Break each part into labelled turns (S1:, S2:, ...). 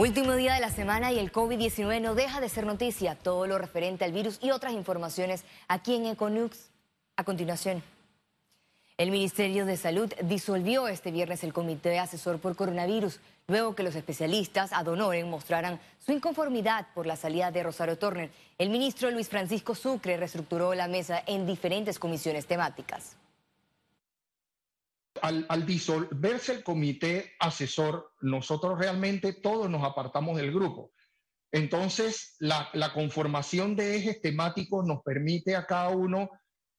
S1: Último día de la semana y el COVID-19 no deja de ser noticia. Todo lo referente al virus y otras informaciones aquí en Econux. A continuación. El Ministerio de Salud disolvió este viernes el Comité Asesor por Coronavirus, luego que los especialistas ad honorem mostraran su inconformidad por la salida de Rosario Turner. El ministro Luis Francisco Sucre reestructuró la mesa en diferentes comisiones temáticas
S2: al, disolverse el comité asesor, nosotros realmente todos nos apartamos del grupo. Entonces, la, conformación de ejes temáticos nos permite a cada uno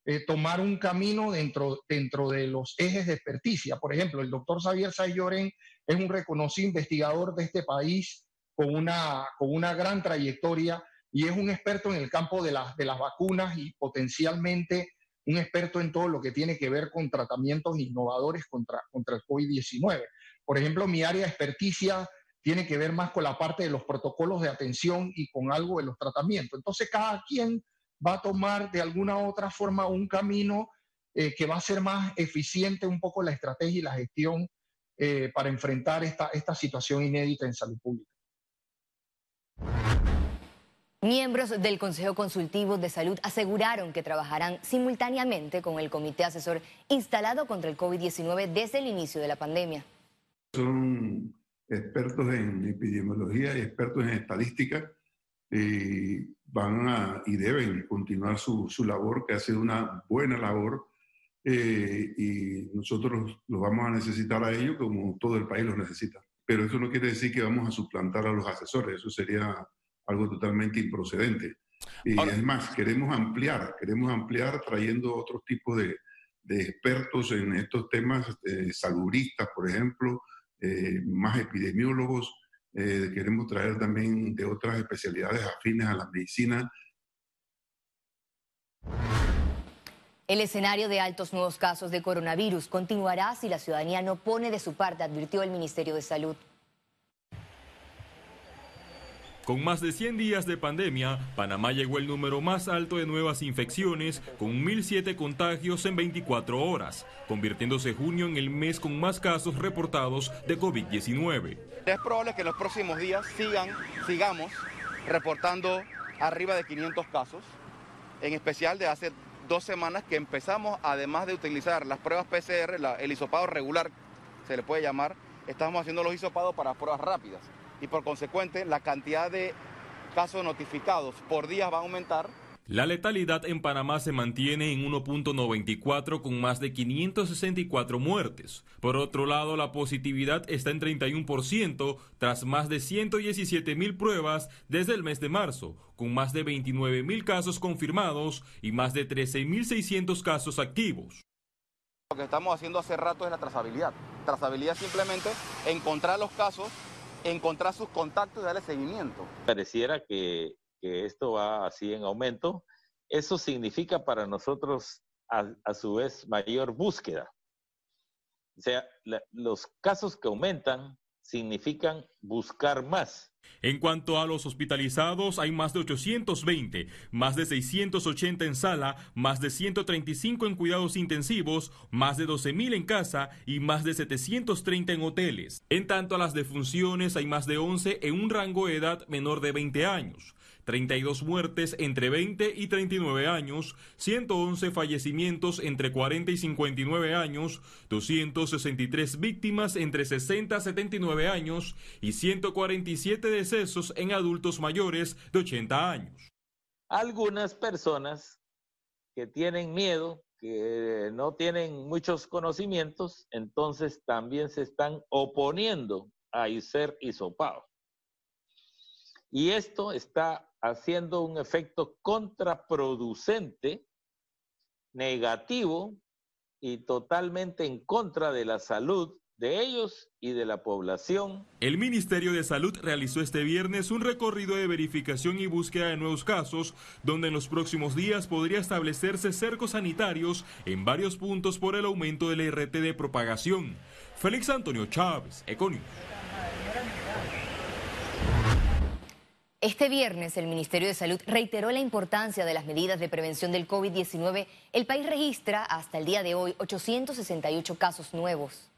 S2: eh, tomar un camino dentro, dentro de los ejes de experticia. Por ejemplo, el doctor Xavier Sayoren es un reconocido investigador de este país con una, con una gran trayectoria y es un experto en el campo de, las de las vacunas y potencialmente un experto en todo lo que tiene que ver con tratamientos innovadores contra, contra el COVID-19. Por ejemplo, mi área de experticia tiene que ver más con la parte de los protocolos de atención y con algo de los tratamientos. Entonces, cada quien va a tomar de alguna u otra forma un camino eh, que va a ser más eficiente un poco la estrategia y la gestión eh, para enfrentar esta, esta situación inédita en salud pública.
S1: Miembros del Consejo Consultivo de Salud aseguraron que trabajarán simultáneamente con el Comité Asesor instalado contra el COVID-19 desde el inicio de la pandemia.
S3: Son expertos en epidemiología y expertos en estadística y van a, y deben continuar su, labor, que ha sido una buena labor, eh, y nosotros los vamos a necesitar a ellos como todo el país los necesita. Pero eso no quiere decir que vamos a suplantar a los asesores, eso sería algo totalmente improcedente. Y es más, queremos ampliar, queremos ampliar trayendo otros tipos de, expertos en estos temas, eh, saludistas, por ejemplo, eh, más epidemiólogos. Eh, queremos traer también de otras especialidades afines a la medicina.
S1: El escenario de altos nuevos casos de coronavirus continuará si la ciudadanía no pone de su parte, advirtió el Ministerio de Salud.
S4: Con más de 100 días de pandemia, Panamá llegó el número más alto de nuevas infecciones, con 1.007 contagios en 24 horas, convirtiéndose junio en el mes con más casos reportados de COVID-19.
S5: Es probable que en los próximos días sigan, sigamos reportando arriba de 500 casos, en especial de hace dos semanas que empezamos, además de utilizar las pruebas PCR, el hisopado regular, se le puede llamar, estamos haciendo los hisopados para pruebas rápidas y por consecuente la cantidad de casos notificados por día va a aumentar.
S4: La letalidad en Panamá se mantiene en 1.94 con más de 564 muertes. Por otro lado, la positividad está en 31% tras más de 117 mil pruebas desde el mes de marzo, con más de 29 mil casos confirmados y más de 13.600 casos activos.
S5: Lo que estamos haciendo hace rato es la trazabilidad. Trazabilidad simplemente encontrar los casos encontrar sus contactos y darle seguimiento.
S6: Pareciera que, esto va así en aumento. Eso significa para nosotros a, su vez mayor búsqueda. O sea, los casos que aumentan significan buscar más.
S4: En cuanto a los hospitalizados, hay más de 820, más de 680 en sala, más de 135 en cuidados intensivos, más de 12.000 en casa y más de 730 en hoteles. En tanto a las defunciones, hay más de 11 en un rango de edad menor de 20 años. 32 muertes entre 20 y 39 años, 111 fallecimientos entre 40 y 59 años, 263 víctimas entre 60 y 79 años y 147 decesos en adultos mayores de 80 años.
S6: Algunas personas que tienen miedo, que no tienen muchos conocimientos, entonces también se están oponiendo a ser hisopado. Y esto está haciendo un efecto contraproducente, negativo y totalmente en contra de la salud de ellos y de la población.
S4: El Ministerio de Salud realizó este viernes un recorrido de verificación y búsqueda de nuevos casos, donde en los próximos días podría establecerse cercos sanitarios en varios puntos por el aumento del RT de propagación. Félix Antonio Chávez, Econius.
S1: Este viernes el Ministerio de Salud reiteró la importancia de las medidas de prevención del COVID-19. El país registra hasta el día de hoy 868 casos nuevos.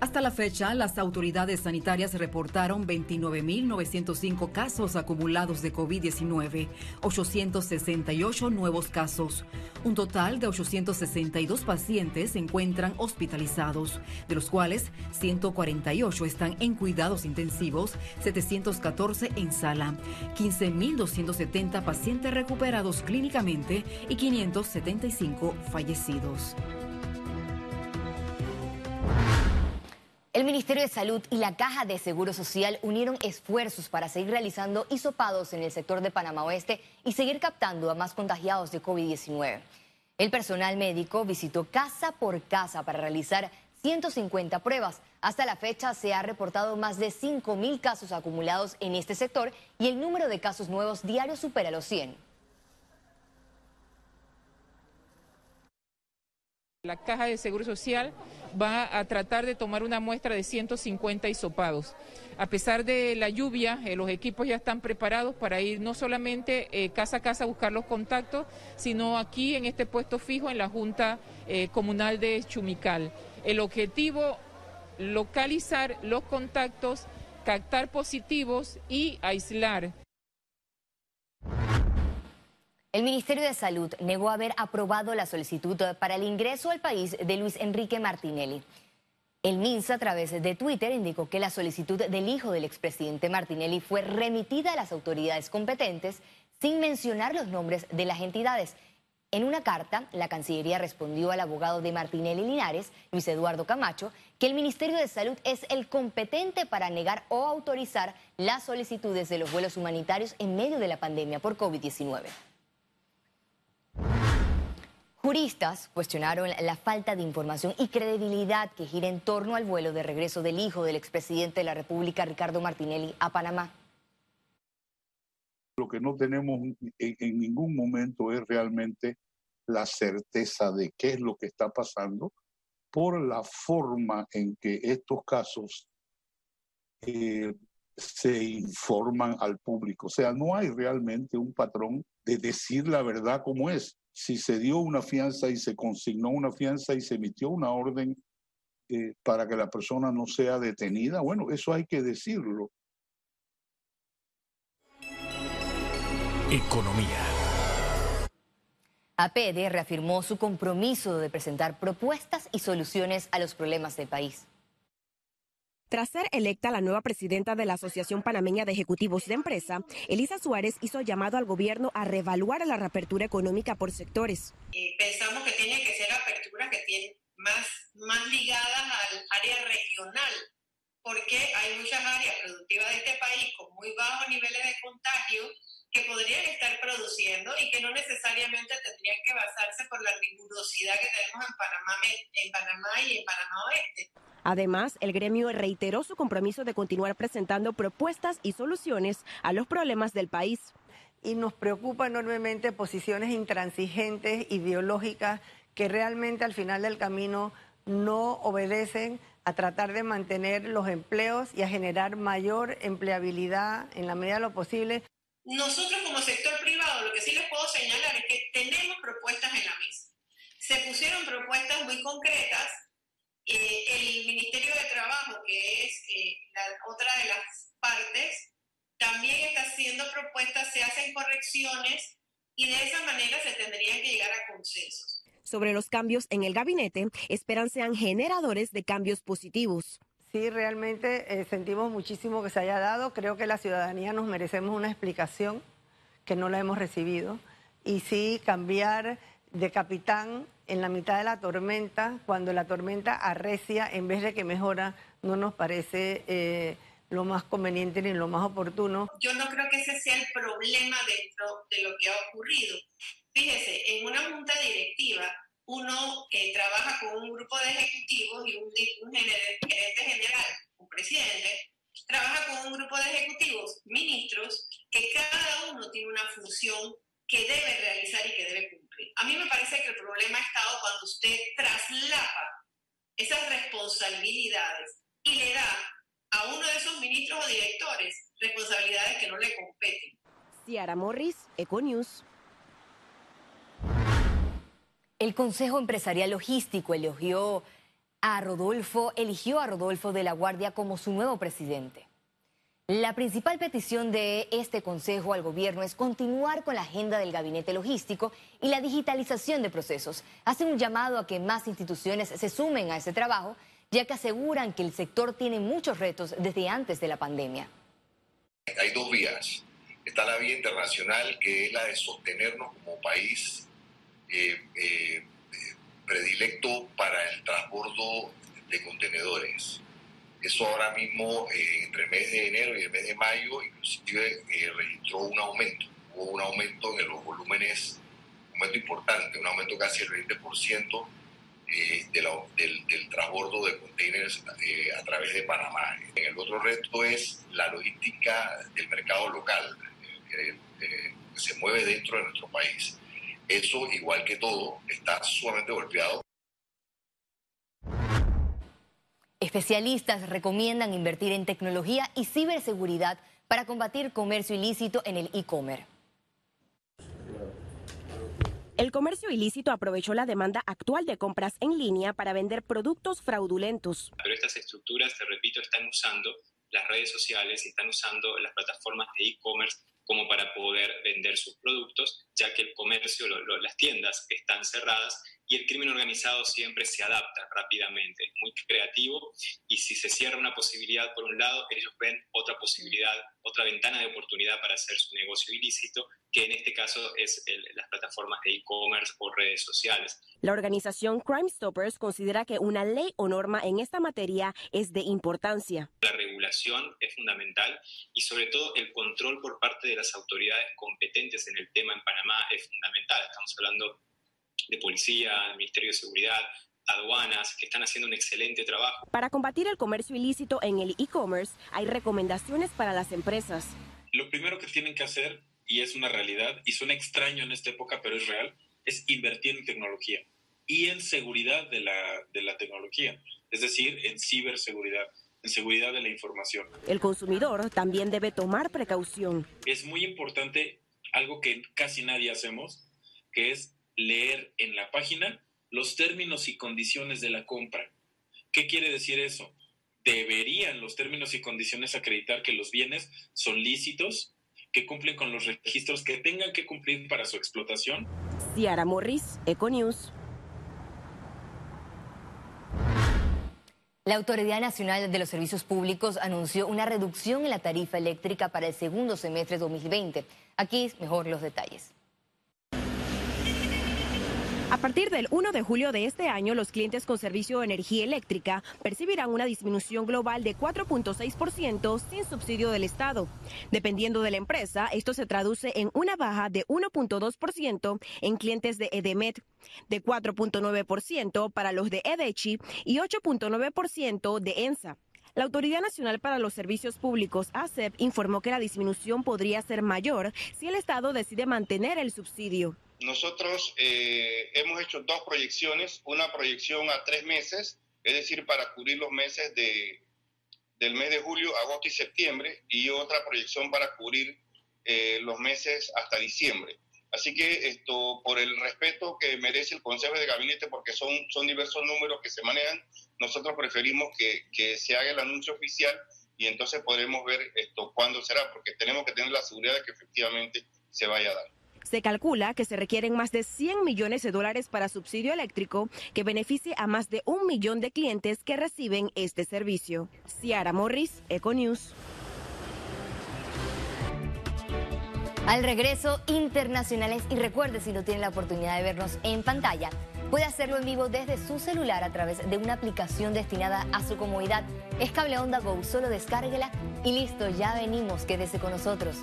S7: Hasta la fecha, las autoridades sanitarias reportaron 29.905 casos acumulados de COVID-19, 868 nuevos casos. Un total de 862 pacientes se encuentran hospitalizados, de los cuales 148 están en cuidados intensivos, 714 en sala, 15.270 pacientes recuperados clínicamente y 575 fallecidos.
S1: El Ministerio de Salud y la Caja de Seguro Social unieron esfuerzos para seguir realizando hisopados en el sector de Panamá Oeste y seguir captando a más contagiados de COVID-19. El personal médico visitó casa por casa para realizar 150 pruebas. Hasta la fecha se ha reportado más de 5.000 casos acumulados en este sector y el número de casos nuevos diarios supera los 100.
S8: La Caja de Seguro Social va a tratar de tomar una muestra de 150 hisopados. A pesar de la lluvia, eh, los equipos ya están preparados para ir no solamente eh, casa a casa a buscar los contactos, sino aquí en este puesto fijo en la Junta eh, Comunal de Chumical. El objetivo, localizar los contactos, captar positivos y aislar.
S1: El Ministerio de Salud negó haber aprobado la solicitud para el ingreso al país de Luis Enrique Martinelli. El MINSA a través de Twitter indicó que la solicitud del hijo del expresidente Martinelli fue remitida a las autoridades competentes sin mencionar los nombres de las entidades. En una carta, la Cancillería respondió al abogado de Martinelli Linares, Luis Eduardo Camacho, que el Ministerio de Salud es el competente para negar o autorizar las solicitudes de los vuelos humanitarios en medio de la pandemia por COVID-19. Juristas cuestionaron la falta de información y credibilidad que gira en torno al vuelo de regreso del hijo del expresidente de la República, Ricardo Martinelli, a Panamá.
S9: Lo que no tenemos en, ningún momento es realmente la certeza de qué es lo que está pasando por la forma en que estos casos eh, se informan al público. O sea, no hay realmente un patrón de decir la verdad como es si se dio una fianza y se consignó una fianza y se emitió una orden eh, para que la persona no sea detenida, bueno, eso hay que decirlo.
S1: Economía. APD reafirmó su compromiso de presentar propuestas y soluciones a los problemas del país.
S10: Tras ser electa la nueva presidenta de la Asociación Panameña de Ejecutivos de Empresa, Elisa Suárez hizo llamado al gobierno a reevaluar la reapertura económica por sectores.
S11: pensamos que tiene que ser apertura que tiene más, más ligadas al área regional, porque hay muchas áreas productivas de este país con muy bajos niveles de contagio que podrían estar produciendo y que no necesariamente tendrían que basarse por la rigurosidad que tenemos en Panamá, en Panamá y en Panamá Oeste.
S10: Además, el gremio reiteró su compromiso de continuar presentando propuestas y soluciones a los problemas del país.
S12: Y nos preocupa enormemente posiciones intransigentes, ideológicas, que realmente al final del camino no obedecen a tratar de mantener los empleos y a generar mayor empleabilidad en la medida de lo posible.
S11: Nosotros como sector privado lo que sí les puedo señalar es que tenemos propuestas en la mesa. Se pusieron propuestas muy concretas eh, el Ministerio de Trabajo, que es eh, la otra de las partes, también está haciendo propuestas, se hacen correcciones y de esa manera se tendrían que llegar a consensos.
S10: Sobre los cambios en el gabinete, esperan sean generadores de cambios positivos.
S12: Sí, realmente eh, sentimos muchísimo que se haya dado. Creo que la ciudadanía nos merecemos una explicación que no la hemos recibido. Y sí, cambiar de capitán en la mitad de la tormenta, cuando la tormenta arrecia en vez de que mejora, no nos parece eh, lo más conveniente ni lo más oportuno.
S11: Yo no creo que ese sea el problema dentro de lo que ha ocurrido. Fíjese, en una junta directiva uno eh, trabaja con un grupo de ejecutivos y un, un gerente general, un presidente, trabaja con un grupo de ejecutivos, ministros, que cada uno tiene una función que debe realizar y que debe cumplir. A mí me parece que el problema ha estado cuando usted traslapa esas responsabilidades y le da a uno de esos ministros o directores responsabilidades que no le competen.
S10: Ciara Morris, Econews.
S1: El Consejo Empresarial Logístico elogió a Rodolfo, eligió a Rodolfo de la Guardia como su nuevo presidente. La principal petición de este Consejo al Gobierno es continuar con la agenda del gabinete logístico y la digitalización de procesos. Hacen un llamado a que más instituciones se sumen a ese trabajo, ya que aseguran que el sector tiene muchos retos desde antes de la pandemia.
S13: Hay dos vías. Está la vía internacional, que es la de sostenernos como país eh, eh, predilecto para el transbordo de contenedores. Eso ahora mismo, eh, entre el mes de enero y el mes de mayo, inclusive registró un aumento. Hubo un aumento en los volúmenes, un aumento importante, un aumento casi del 20% del, del, transbordo de contenedores a través de Panamá. El otro reto es la logística del mercado local, que se mueve dentro de nuestro país. Eso, igual que todo, está sumamente golpeado.
S1: Especialistas recomiendan invertir en tecnología y ciberseguridad para combatir comercio ilícito en el e-commerce.
S10: El comercio ilícito aprovechó la demanda actual de compras en línea para vender productos fraudulentos.
S14: Pero estas estructuras, te repito, están usando las redes sociales y están usando las plataformas de e-commerce como para poder vender sus productos, ya que el comercio, las tiendas están cerradas y el crimen organizado siempre se adapta rápidamente, es muy creativo y si se cierra una posibilidad por un lado, ellos ven otra posibilidad, otra ventana de oportunidad para hacer su negocio ilícito, que en este caso es las plataformas de e-commerce o redes sociales.
S10: La organización Crime Stoppers considera que una ley o norma en esta materia es de importancia.
S14: La regulación es fundamental y sobre todo el control por parte de las autoridades competentes en el tema en Panamá es fundamental. Estamos hablando de policía, Ministerio de Seguridad, aduanas, que están haciendo un excelente trabajo.
S10: Para combatir el comercio ilícito en el e-commerce, hay recomendaciones para las empresas.
S15: Lo primero que tienen que hacer, y es una realidad, y suena extraño en esta época, pero es real, es invertir en tecnología y en seguridad de la, de la tecnología, es decir, en ciberseguridad en seguridad de la información.
S10: El consumidor también debe tomar precaución.
S15: Es muy importante algo que casi nadie hacemos, que es leer en la página los términos y condiciones de la compra. ¿Qué quiere decir eso? Deberían los términos y condiciones acreditar que los bienes son lícitos, que cumplen con los registros que tengan que cumplir para su explotación.
S10: Ciara Morris, Econews.
S1: La Autoridad Nacional de los Servicios Públicos anunció una reducción en la tarifa eléctrica para el segundo semestre de 2020. Aquí mejor los detalles.
S10: A partir del 1 de julio de este año, los clientes con servicio de energía eléctrica percibirán una disminución global de 4.6% sin subsidio del Estado. Dependiendo de la empresa, esto se traduce en una baja de 1.2% en clientes de EDEMET, de 4.9% para los de EDECHI y 8.9% de ENSA. La Autoridad Nacional para los Servicios Públicos, ASEP, informó que la disminución podría ser mayor si el Estado decide mantener el subsidio.
S16: Nosotros eh, hemos hecho dos proyecciones, una proyección a tres meses, es decir, para cubrir los meses de, del mes de julio, agosto y septiembre, y otra proyección para cubrir eh, los meses hasta diciembre. Así que esto, por el respeto que merece el Consejo de Gabinete, porque son, son diversos números que se manejan, nosotros preferimos que, que se haga el anuncio oficial y entonces podremos ver esto cuándo será, porque tenemos que tener la seguridad de que efectivamente se vaya a dar.
S10: Se calcula que se requieren más de 100 millones de dólares para subsidio eléctrico que beneficie a más de un millón de clientes que reciben este servicio. Ciara Morris, Econews.
S1: Al regreso, internacionales. Y recuerde, si no tiene la oportunidad de vernos en pantalla, puede hacerlo en vivo desde su celular a través de una aplicación destinada a su comodidad. Es Cable Onda Go, solo descárguela y listo, ya venimos, quédese con nosotros.